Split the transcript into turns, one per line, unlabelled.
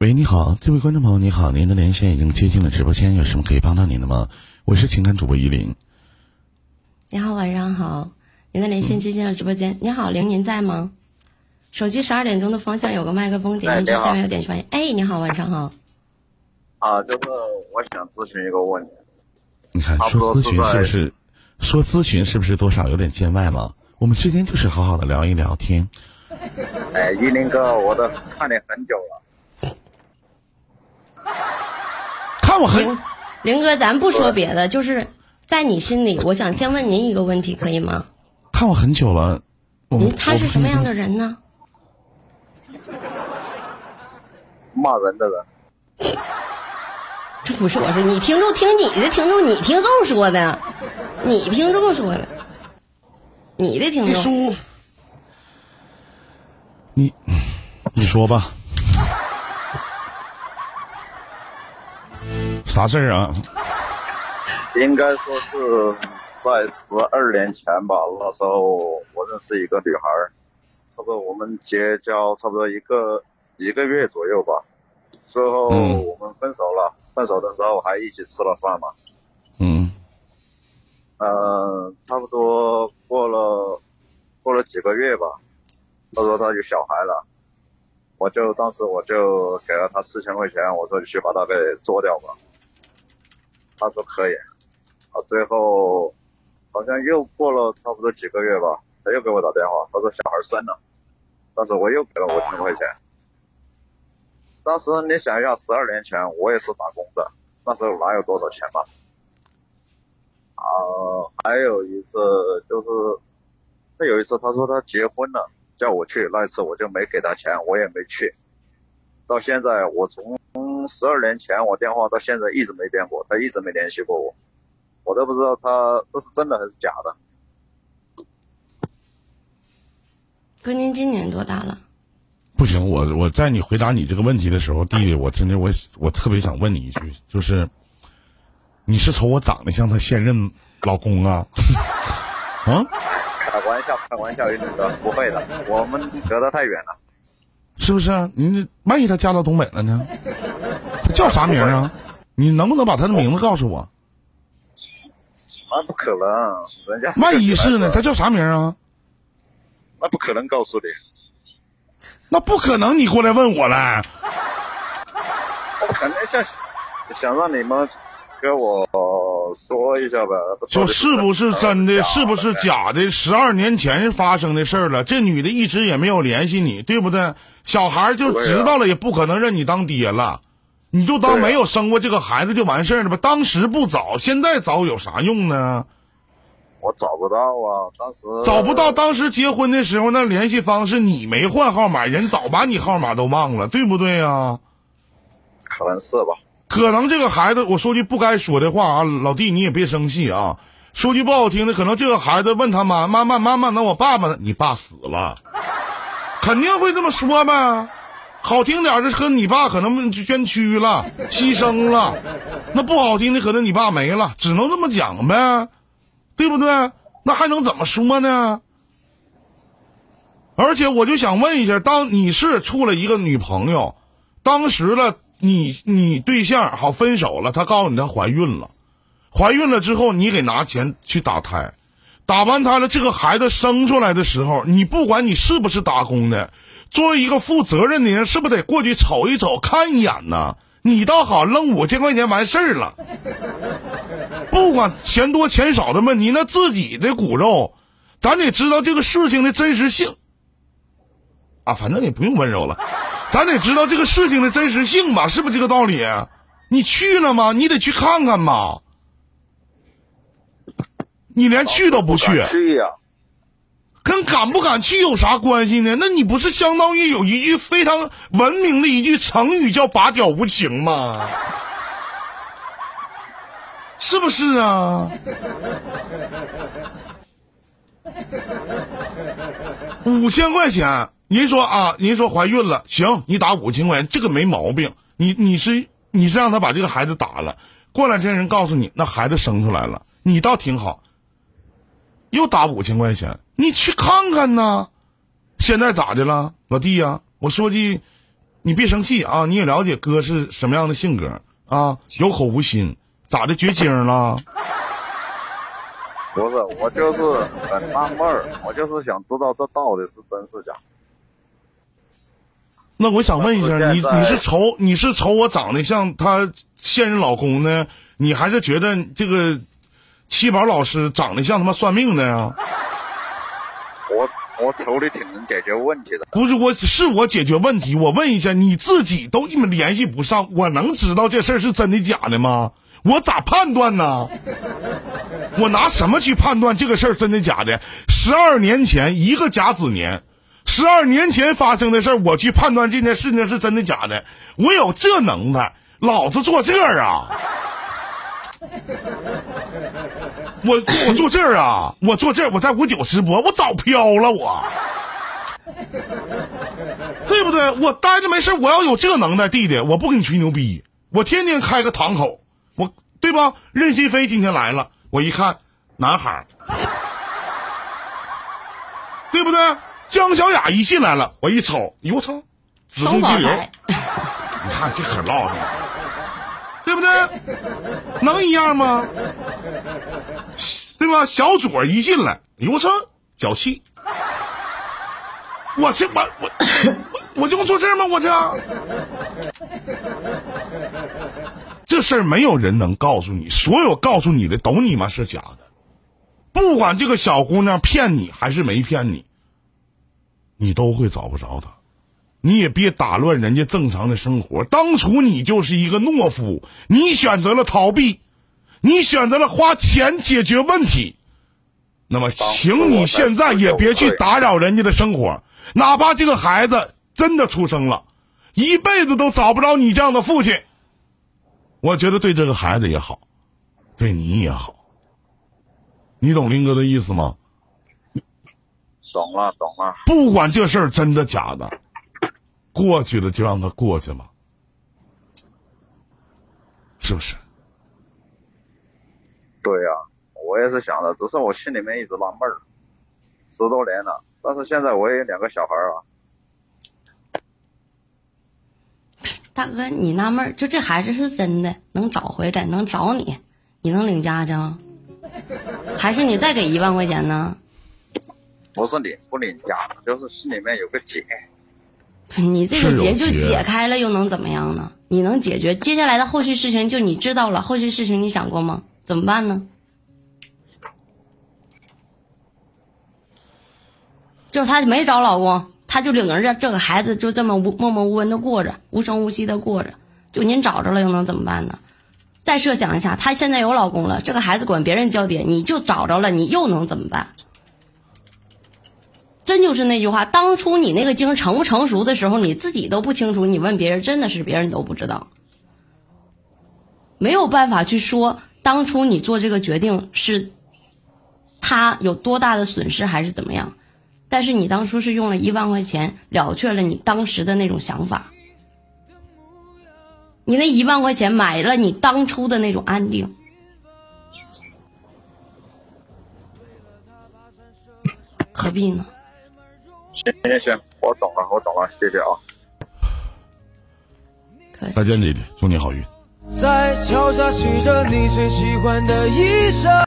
喂，你好，这位观众朋友，你好，您的连线已经接进了直播间，有什么可以帮到您的吗？我是情感主播依林。
你好，晚上好，您的连线接进了直播间。你好，玲，您在吗？手机十二点钟的方向有个麦克风，点进去下面有点击发言。哎，你好，晚上好。
啊，就是我想咨询一个问题。
你看，说咨询是不是？说咨询是不是多少有点见外了？我们之间就是好好的聊一聊天。
哎，依林哥，我都看你很久了。
看我很，
林哥，咱不说别的，就是在你心里，我想先问您一个问题，可以吗？
看我很久了，
您他是什么样的人呢？
骂人的人。
这不是我说，你听众听你的听众，你听众说的，你听众说的，你的听众。
你，你说吧。啥事儿啊？
应该说是在十二年前吧。那时候我认识一个女孩儿，差不多我们结交差不多一个一个月左右吧。之后我们分手了，分手的时候还一起吃了饭嘛。
嗯。
嗯，差不多过了过了几个月吧，他说他有小孩了，我就当时我就给了他四千块钱，我说你去把他给做掉吧。他说可以，啊，最后好像又过了差不多几个月吧，他又给我打电话，他说小孩生了，但是我又给了五千块钱。当时你想一下，十二年前我也是打工的，那时候哪有多少钱嘛？啊，还有一次就是，他有一次他说他结婚了，叫我去，那一次我就没给他钱，我也没去。到现在我从。十二年前我电话到现在一直没变过，他一直没联系过我，我都不知道他这是真的还是假的。
哥，您今年多大了？
不行，我我在你回答你这个问题的时候，弟弟，我听着我我特别想问你一句，就是你是瞅我长得像他现任老公啊？
啊？开玩笑，开玩笑，一哥，不会的，我们隔得太远了。
是不是啊？你万一他嫁到东北了呢？他叫啥名啊？你能不能把他的名字告诉我？
那不可能，人家
万一是呢？他叫啥名啊？
那不可能告诉你。
那不可能，你过来问我来。
我肯定想想让你们跟我说一下呗。
就是不是真的？是不是假的？十二年前发生的事儿了，这女的一直也没有联系你，对不对？小孩就知道了，也不可能认你当爹了，你就当没有生过这个孩子就完事儿了吧？当时不找，现在找有啥用呢？
我找不到啊，当时
找不到。当时结婚的时候那联系方式你没换号码，人早把你号码都忘了，对不对呀？
可能是吧。
可能这个孩子，我说句不该说的话啊，老弟你也别生气啊。说句不好听的，可能这个孩子问他妈妈妈妈妈，那我爸爸呢？你爸死了。肯定会这么说呗，好听点的和你爸可能捐躯了，牺牲了；那不好听的可能你爸没了，只能这么讲呗，对不对？那还能怎么说呢？而且我就想问一下，当你是处了一个女朋友，当时了，你你对象好分手了，她告诉你她怀孕了，怀孕了之后，你给拿钱去打胎。打完他了，这个孩子生出来的时候，你不管你是不是打工的，作为一个负责任的人，是不是得过去瞅一瞅、看一眼呢？你倒好，扔五千块钱完事儿了，不管钱多钱少的问题，那自己的骨肉，咱得知道这个事情的真实性。啊，反正也不用温柔了，咱得知道这个事情的真实性吧？是不是这个道理？你去了吗？你得去看看嘛。你连去都不去，
去呀？
跟敢不敢去有啥关系呢？那你不是相当于有一句非常文明的一句成语叫“拔屌无情”吗？是不是啊？五千块钱，您说啊，您说怀孕了，行，你打五千块钱，这个没毛病。你你是你是让他把这个孩子打了，过两天人告诉你那孩子生出来了，你倒挺好。又打五千块钱，你去看看呐！现在咋的了，老弟呀？我说句，你别生气啊！你也了解哥是什么样的性格啊，有口无心，咋的绝经了？
不是，我就是很纳闷儿，我就是想知道这到底是真是假。
那我想问一下，你你是瞅你是瞅我长得像他现任老公呢，你还是觉得这个七宝老师长得像他妈算命的呀？
我我瞅你挺能解决问题的。
不是我是我解决问题，我问一下，你自己都联系不上，我能知道这事儿是真的假的吗？我咋判断呢？我拿什么去判断这个事儿真的假的？十二年前一个甲子年。十二年前发生的事我去判断这件事情是真的假的，我有这能耐，老子坐这儿啊！我我坐这儿啊！我坐这儿，我在五九直播，我早飘了，我，对不对？我待着没事我要有这能耐，弟弟，我不跟你吹牛逼，我天天开个堂口，我对吧？任心飞今天来了，我一看，男孩对不对？姜小雅一进来了，我一瞅，哟我操，子宫肌瘤，你看这可唠上了，对不对？能一样吗？对吧？小左一进来，哟我操，脚气，我这我我我我用坐这儿吗？我这这事儿没有人能告诉你，所有告诉你的都你妈是假的，不管这个小姑娘骗你还是没骗你。你都会找不着她，你也别打乱人家正常的生活。当初你就是一个懦夫，你选择了逃避，你选择了花钱解决问题。那么，请你现在也别去打扰人家的生活，哪怕这个孩子真的出生了，一辈子都找不着你这样的父亲。我觉得对这个孩子也好，对你也好。你懂林哥的意思吗？
懂了，懂了。
不管这事儿真的假的，过去了就让它过去了，是不是？
对呀，我也是想的，只是我心里面一直纳闷儿，十多年了，但是现在我也有两个小孩儿啊。
大哥，你纳闷儿，就这孩子是真的能找回来，能找你，你能领家去吗？还是你再给一万块钱呢？
不是领不领家，就是心里面有个结。
你这个结就解开了，又能怎么样呢？你能解决接下来的后续事情，就你知道了。后续事情你想过吗？怎么办呢？就是她没找老公，她就领着这这个孩子就这么无默默无闻的过着，无声无息的过着。就您找着了，又能怎么办呢？再设想一下，她现在有老公了，这个孩子管别人叫爹，你就找着了，你又能怎么办？真就是那句话，当初你那个经成不成熟的时候，你自己都不清楚。你问别人，真的是别人都不知道，没有办法去说当初你做这个决定是他有多大的损失还是怎么样。但是你当初是用了一万块钱了却了你当时的那种想法，你那一万块钱买了你当初的那种安定，何必呢？
行行行，我懂了，我懂了，谢谢啊。
再见，弟弟，祝你好运。
在桥下洗着你最喜欢的衣裳。